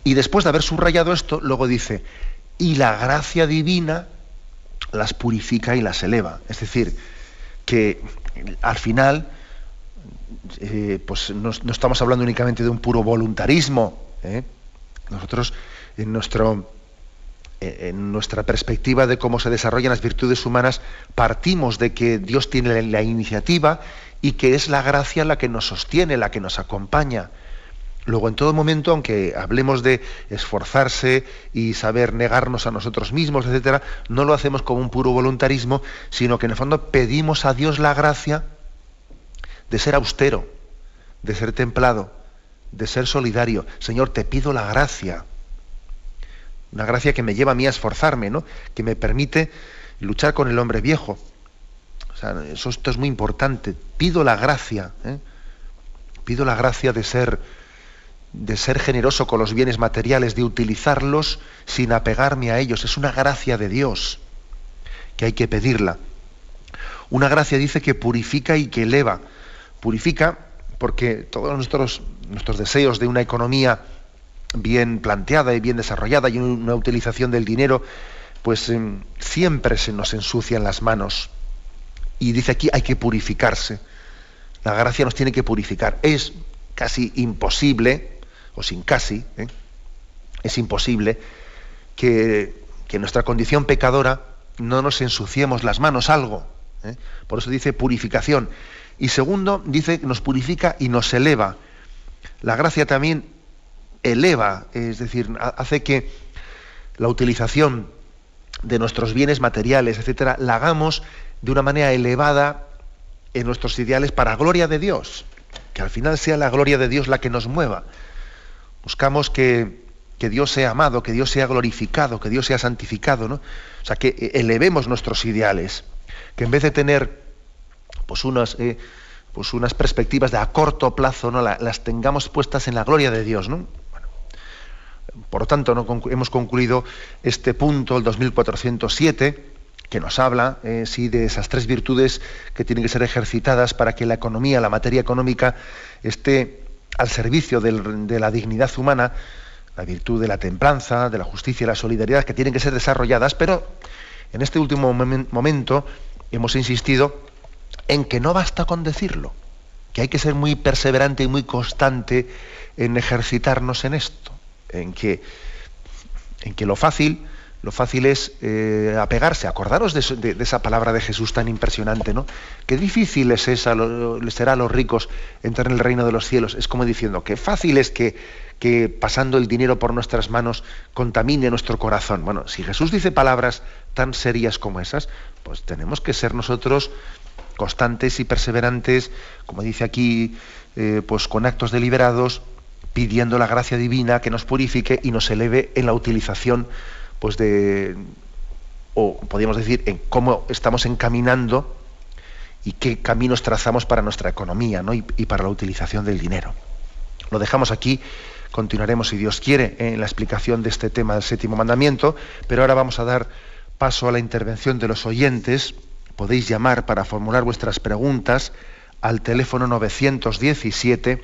Y después de haber subrayado esto, luego dice, y la gracia divina las purifica y las eleva. Es decir, que al final, eh, pues no, estamos hablando únicamente de un puro voluntarismo. ¿eh? Nosotros, en, nuestro, en nuestra perspectiva de cómo se desarrollan las virtudes humanas, partimos de que Dios tiene la iniciativa y que es la gracia la que nos sostiene, la que nos acompaña. Luego, en todo momento, aunque hablemos de esforzarse y saber negarnos a nosotros mismos, etcétera, no lo hacemos como un puro voluntarismo, sino que en el fondo pedimos a Dios la gracia de ser austero, de ser templado, de ser solidario. Señor, te pido la gracia. Una gracia que me lleva a mí a esforzarme, ¿no? Que me permite luchar con el hombre viejo. O sea, eso, esto es muy importante. Pido la gracia. ¿eh? Pido la gracia de ser de ser generoso con los bienes materiales, de utilizarlos sin apegarme a ellos. Es una gracia de Dios que hay que pedirla. Una gracia dice que purifica y que eleva. Purifica porque todos nuestros, nuestros deseos de una economía bien planteada y bien desarrollada y una utilización del dinero, pues em, siempre se nos ensucian las manos. Y dice aquí hay que purificarse. La gracia nos tiene que purificar. Es casi imposible o sin casi, ¿eh? es imposible que, que, nuestra condición pecadora no nos ensuciemos las manos algo. ¿eh? Por eso dice purificación. Y segundo, dice que nos purifica y nos eleva. La gracia también eleva, es decir, hace que la utilización de nuestros bienes materiales, etcétera, la hagamos de una manera elevada en nuestros ideales para gloria de Dios. Que al final sea la gloria de Dios la que nos mueva. Buscamos que, Dios sea amado, que Dios sea glorificado, que Dios sea santificado, ¿no? O sea, que elevemos nuestros ideales, que en vez de tener pues unas, eh, pues unas perspectivas de a corto plazo, ¿no? las tengamos puestas en la gloria de Dios, ¿no? Por lo tanto, hemos concluido este punto, el 2407, que nos habla eh, sí, de esas tres virtudes que tienen que ser ejercitadas para que la economía, la materia económica, esté al servicio de la dignidad humana, la virtud de la templanza, de la justicia y la solidaridad, que tienen que ser desarrolladas, pero en este último momento hemos insistido en que no basta con decirlo, que hay que ser muy perseverante y muy constante en ejercitarnos en esto, en que, en que lo fácil, lo fácil es eh, apegarse, acordaros de, esa palabra de Jesús tan impresionante, ¿no? Qué difícil es esa, será a los ricos entrar en el reino de los cielos. Es como diciendo, qué fácil es que, que pasando el dinero por nuestras manos contamine nuestro corazón. Bueno, si Jesús dice palabras tan serias como esas, pues tenemos que ser nosotros constantes y perseverantes, como dice aquí, eh, pues con actos deliberados, pidiendo la gracia divina que nos purifique y nos eleve en la utilización pues de, o podríamos decir, en cómo estamos encaminando y qué caminos trazamos para nuestra economía ¿no? y, para la utilización del dinero. Lo dejamos aquí, continuaremos, si Dios quiere, en la explicación de este tema del séptimo mandamiento, pero ahora vamos a dar paso a la intervención de los oyentes. Podéis llamar para formular vuestras preguntas al teléfono 917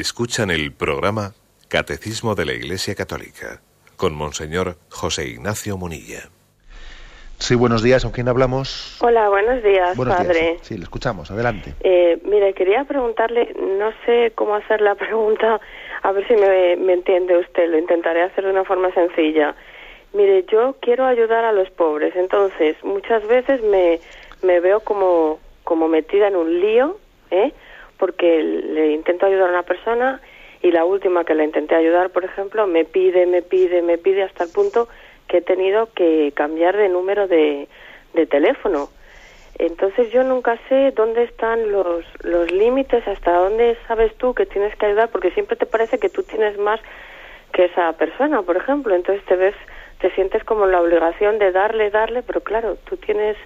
Escuchan el programa Catecismo de la Iglesia Católica con Monseñor José Ignacio Munilla. Sí, buenos días, ¿con quién hablamos? Hola, buenos días, padre. Sí, le escuchamos, adelante. Eh, mire, quería preguntarle, no sé cómo hacer la pregunta, a ver si me, me entiende usted, lo intentaré hacer de una forma sencilla. Mire, yo quiero ayudar a los pobres, entonces muchas veces me, me veo como, como metida en un lío, ¿eh? Porque le intento ayudar a una persona y la última que le intenté ayudar, por ejemplo, me pide, me pide, me pide hasta el punto que he tenido que cambiar de número de, de teléfono. Entonces yo nunca sé dónde están los, los límites, hasta dónde sabes tú que tienes que ayudar, porque siempre te parece que tú tienes más que esa persona, por ejemplo. Entonces te ves te sientes como la obligación de darle, darle, pero claro, tú tienes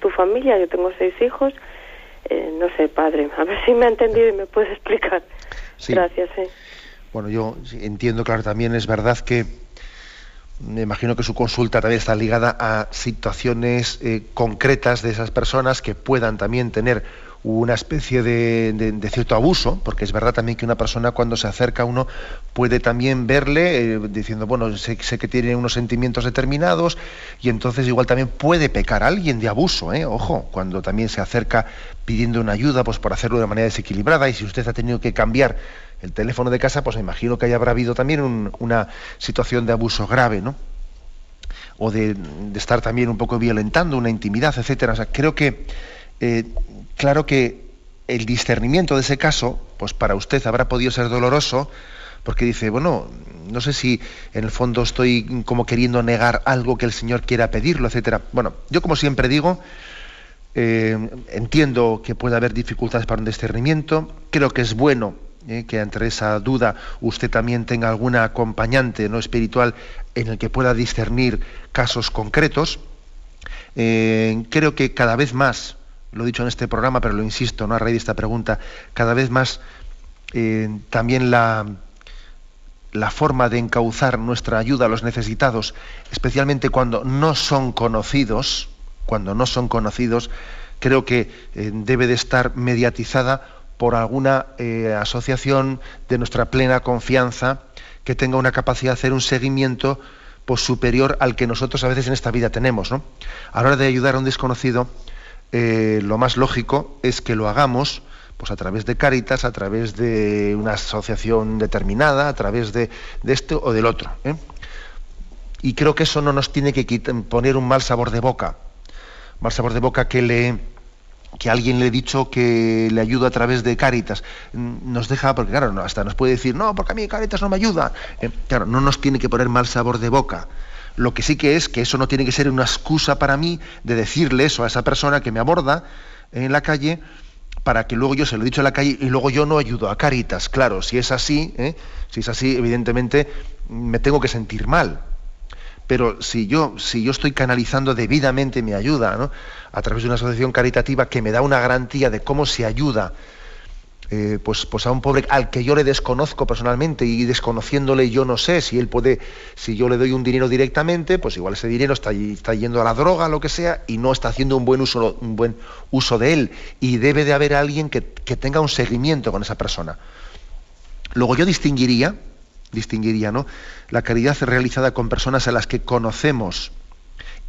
tu familia, yo tengo seis hijos, eh, no sé, padre, a ver si me ha entendido y me puedes explicar. Gracias. Eh. Bueno, yo entiendo, claro, también es verdad que me imagino que su consulta también está ligada a situaciones eh, concretas de esas personas que puedan también tener una especie de, cierto abuso, porque es verdad también que una persona cuando se acerca a uno puede también verle eh, diciendo, bueno, sé, que tiene unos sentimientos determinados y entonces igual también puede pecar a alguien de abuso, ¿eh? ojo, cuando también se acerca pidiendo una ayuda, pues por hacerlo de manera desequilibrada y si usted ha tenido que cambiar el teléfono de casa, pues me imagino que haya habrá habido también una situación de abuso grave, ¿no? O de, estar también un poco violentando una intimidad, etcétera. O sea, creo que eh, claro que el discernimiento de ese caso, pues para usted habrá podido ser doloroso, porque dice, bueno, no sé si en el fondo estoy como queriendo negar algo que el Señor quiera pedirlo, etcétera. Bueno, yo como siempre digo, eh, entiendo que puede haber dificultades para un discernimiento, creo que es bueno eh, que entre esa duda usted también tenga alguna acompañante no espiritual en el que pueda discernir casos concretos. creo que cada vez más lo he dicho en este programa, pero lo insisto, ¿no? a raíz de esta pregunta, cada vez más eh, también la, la forma de encauzar nuestra ayuda a los necesitados, especialmente cuando no son conocidos, cuando no son conocidos, creo que eh, debe de estar mediatizada por alguna eh, asociación de nuestra plena confianza que tenga una capacidad de hacer un seguimiento pues, superior al que nosotros a veces en esta vida tenemos. ¿no? A la hora de ayudar a un desconocido, eh, lo más lógico es que lo hagamos pues a través de Cáritas, a través de una asociación determinada, a través de, de esto o del otro. ¿eh? Y creo que eso no nos tiene que poner un mal sabor de boca. Mal sabor de boca que le que alguien le ha dicho que le ayuda a través de Cáritas. Mm, nos deja, porque claro, hasta nos puede decir, no, porque a mí Cáritas no me ayuda. ¿eh? claro, no nos tiene que poner mal sabor de boca. Lo que sí que es que eso no tiene que ser una excusa para mí de decirle eso a esa persona que me aborda en la calle para que luego yo se lo he dicho en la calle y luego yo no ayudo a Caritas. Claro, si es así, ¿eh? si es así, evidentemente me tengo que sentir mal. Pero si yo, si yo estoy canalizando debidamente mi ayuda a través de una asociación caritativa que me da una garantía de cómo se ayuda eh, pues, pues a un pobre al que yo le desconozco personalmente y desconociéndole yo no sé si él puede, si yo le doy un dinero directamente, pues igual ese dinero está, está yendo a la droga, lo que sea, y no está haciendo un buen uso, un buen uso de él. Y debe de haber alguien que, que tenga un seguimiento con esa persona. Luego yo distinguiría, distinguiría, ¿no? La caridad realizada con personas a las que conocemos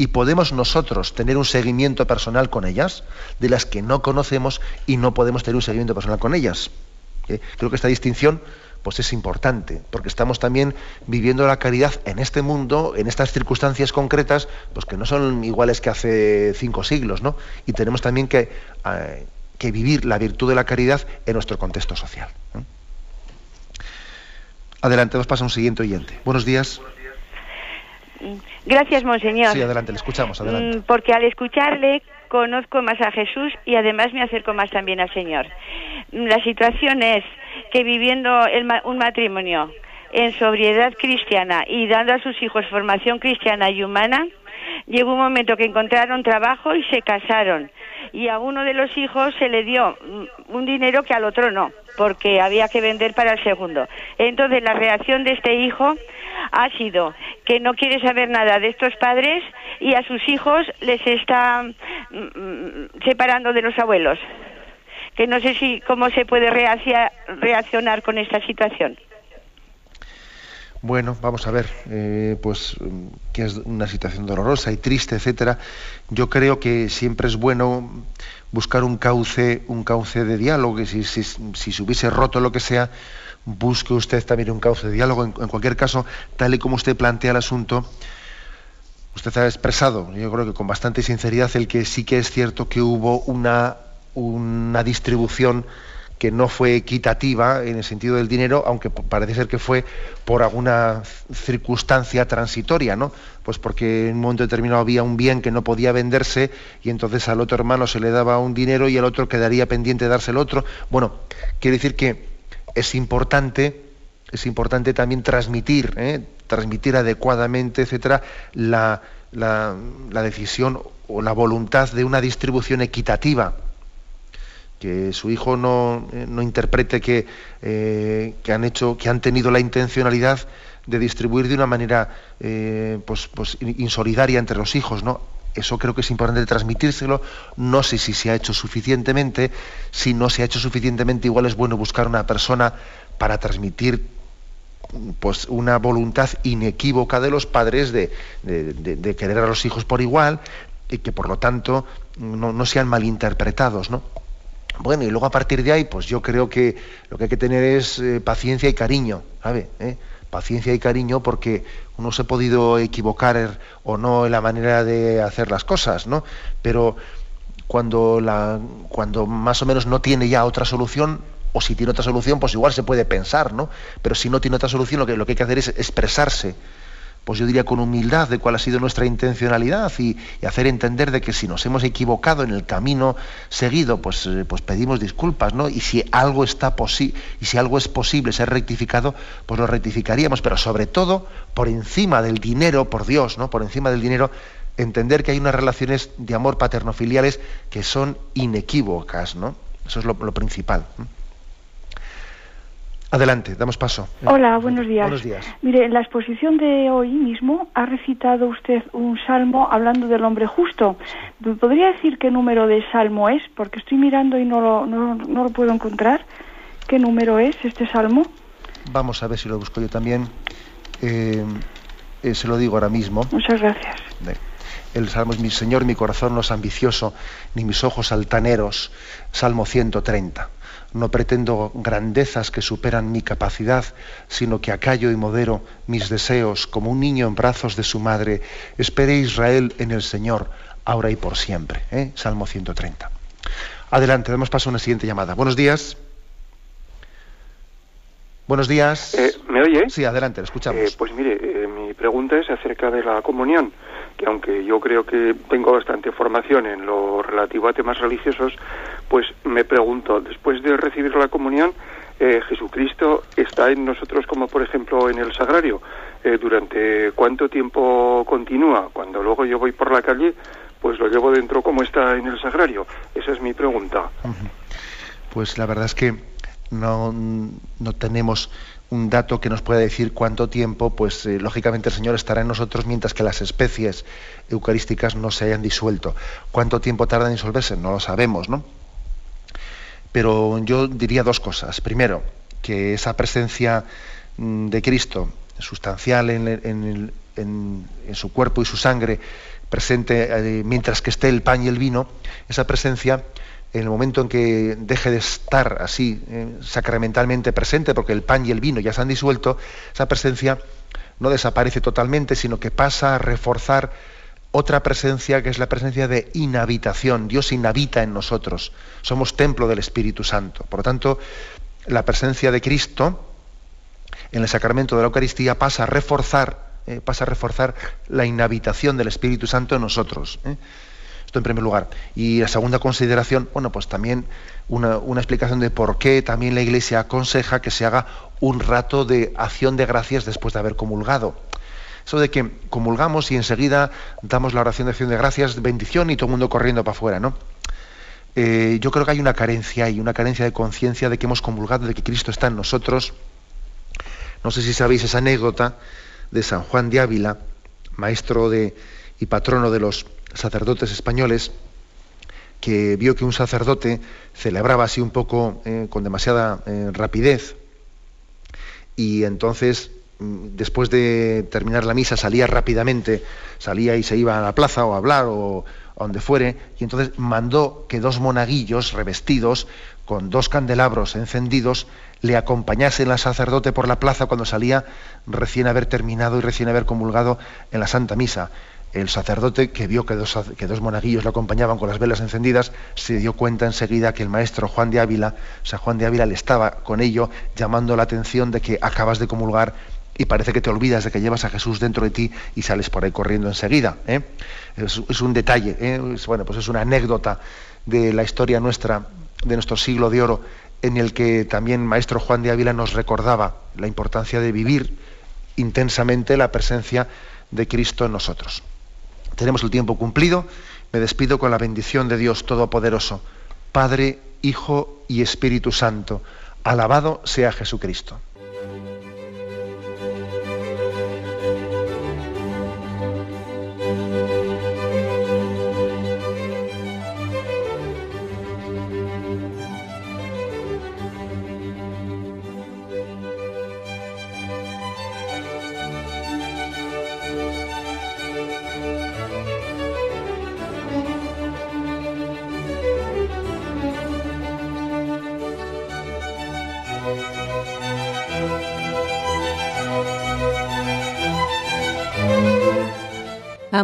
y podemos nosotros tener un seguimiento personal con ellas, de las que no conocemos y no podemos tener un seguimiento personal con ellas. ¿Eh? Creo que esta distinción pues es importante, porque estamos también viviendo la caridad en este mundo, en estas circunstancias concretas, pues que no son iguales que hace cinco siglos, ¿no? Y tenemos también que, eh, que vivir la virtud de la caridad en nuestro contexto social. Adelante, nos pasa un siguiente oyente. Buenos días. Gracias, monseñor. Sí, adelante, le escuchamos, adelante. Mm, Porque al escucharle conozco más a Jesús y además me acerco más también al Señor. Mm, La situación es que viviendo el ma- un matrimonio en sobriedad cristiana y dando a sus hijos formación cristiana y humana, llegó un momento que encontraron trabajo y se casaron. Y a uno de los hijos se le dio mm, un dinero que al otro no, porque había que vender para el segundo. Entonces la reacción de este hijo ha sido que no quiere saber nada de estos padres y a sus hijos les está mm, mm, separando de los abuelos. Que no sé si cómo se puede reaccionar con esta situación. Bueno, vamos a ver, eh, pues mm, que es una situación dolorosa y triste, etcétera. Yo creo que siempre es bueno buscar un cauce, un cauce de diálogo, si, si, si se hubiese roto lo que sea, busque usted también un cauce de diálogo. En, en cualquier caso, tal y como usted plantea el asunto, usted ha expresado, yo creo que con bastante sinceridad, el que sí que es cierto que hubo una, una distribución que no fue equitativa en el sentido del dinero, aunque parece ser que fue por alguna circunstancia transitoria, ¿no? Pues porque en un momento determinado había un bien que no podía venderse y entonces al otro hermano se le daba un dinero y el otro quedaría pendiente de darse el otro. Bueno, quiere decir que es importante, es importante también transmitir, ¿eh? transmitir adecuadamente, etcétera, la decisión o la voluntad de una distribución equitativa que su hijo no, eh, no interprete que, eh, que han hecho, que han tenido la intencionalidad de distribuir de una manera eh, pues, pues in- insolidaria entre los hijos, ¿no? Eso creo que es importante transmitírselo. No sé si se ha hecho suficientemente. Si no se ha hecho suficientemente, igual es bueno buscar una persona para transmitir pues una voluntad inequívoca de los padres de, de- de- de querer a los hijos por igual y que por lo tanto no, no sean malinterpretados, ¿no? Bueno, y luego a partir de ahí, pues yo creo que lo que hay que tener es eh, paciencia y cariño, ¿sabe? ¿Eh? Paciencia y cariño porque uno se ha podido equivocar er, o no en la manera de hacer las cosas, ¿no? Pero cuando, cuando más o menos no tiene ya otra solución, o si tiene otra solución, pues igual se puede pensar, ¿no? Pero si no tiene otra solución, lo que, lo que hay que hacer es expresarse, pues yo diría con humildad de cuál ha sido nuestra intencionalidad y, hacer entender de que si nos hemos equivocado en el camino seguido, pues, eh, pues pedimos disculpas, ¿no? Y si algo está posi y si algo es posible ser rectificado, pues lo rectificaríamos, pero sobre todo por encima del dinero, por Dios, ¿no? Por encima del dinero, entender que hay unas relaciones de amor paternofiliales que son inequívocas, ¿no? Eso es lo, principal. Adelante, damos paso. Hola, buenos días. Buenos días. Mire, en la exposición de hoy mismo ha recitado usted un salmo hablando del hombre justo. ¿Me ¿Podría decir qué número de salmo es? Porque estoy mirando y no lo, no, no lo puedo encontrar. ¿Qué número es este salmo? Vamos a ver si lo busco yo también. Eh, eh, se lo digo ahora mismo. Muchas gracias. El salmo es mi Señor, mi corazón no es ambicioso, ni mis ojos altaneros. Salmo 130. No pretendo grandezas que superan mi capacidad, sino que acallo y modero mis deseos como un niño en brazos de su madre. Espere Israel en el Señor, ahora y por siempre. ¿eh? Salmo 130. Adelante, damos paso a una siguiente llamada. Buenos días. Buenos días. Eh, ¿Me oye? Sí, adelante, lo escuchamos. Eh, pues mire, eh, mi pregunta es acerca de la comunión, que aunque yo creo que tengo bastante formación en lo relativo a temas religiosos, pues me pregunto, después de recibir la comunión, eh, Jesucristo está en nosotros como por ejemplo en el sagrario. Eh, ¿Durante cuánto tiempo continúa? Cuando luego yo voy por la calle, pues lo llevo dentro como está en el sagrario. Esa es mi pregunta. Pues la verdad es que no, no tenemos un dato que nos pueda decir cuánto tiempo, pues eh, lógicamente el Señor estará en nosotros mientras que las especies eucarísticas no se hayan disuelto. ¿Cuánto tiempo tarda en disolverse? No lo sabemos, ¿no? Pero yo diría dos cosas. Primero, que esa presencia mm, de Cristo sustancial en, su cuerpo y su sangre, presente eh, mientras que esté el pan y el vino, esa presencia, en el momento en que deje de estar así eh, sacramentalmente presente, porque el pan y el vino ya se han disuelto, esa presencia no desaparece totalmente, sino que pasa a reforzar otra presencia que es la presencia de inhabitación. Dios inhabita en nosotros. Somos templo del Espíritu Santo. Por lo tanto, la presencia de Cristo en el sacramento de la Eucaristía pasa a reforzar eh, pasa a reforzar la inhabitación del Espíritu Santo en nosotros. ¿eh? Esto en primer lugar. Y la segunda consideración, bueno, pues también una, una, explicación de por qué también la Iglesia aconseja que se haga un rato de acción de gracias después de haber comulgado. Eso de que comulgamos y enseguida damos la oración de acción de gracias, bendición y todo el mundo corriendo para afuera, ¿no? Eh, yo creo que hay una carencia y una carencia de conciencia de que hemos comulgado, de que Cristo está en nosotros. No sé si sabéis esa anécdota de San Juan de Ávila, maestro y patrono de los sacerdotes españoles, que vio que un sacerdote celebraba así un poco eh, con demasiada eh, rapidez y entonces después de terminar la misa salía rápidamente, salía y se iba a la plaza o a hablar o, donde fuere, y entonces mandó que dos monaguillos revestidos con dos candelabros encendidos le acompañasen al sacerdote por la plaza cuando salía recién haber terminado y recién haber comulgado en la Santa Misa. El sacerdote, que vio que dos, que dos monaguillos le acompañaban con las velas encendidas, se dio cuenta enseguida que el maestro Juan de Ávila, o sea, Juan de Ávila le estaba con ello llamando la atención de que acabas de comulgar y parece que te olvidas de que llevas a Jesús dentro de ti y sales por ahí corriendo enseguida. ¿eh? Es, un detalle, ¿eh? bueno, pues es una anécdota de la historia nuestra, de nuestro siglo de oro, en el que también Maestro Juan de Ávila nos recordaba la importancia de vivir intensamente la presencia de Cristo en nosotros. Tenemos el tiempo cumplido, me despido con la bendición de Dios Todopoderoso, Padre, Hijo y Espíritu Santo. Alabado sea Jesucristo.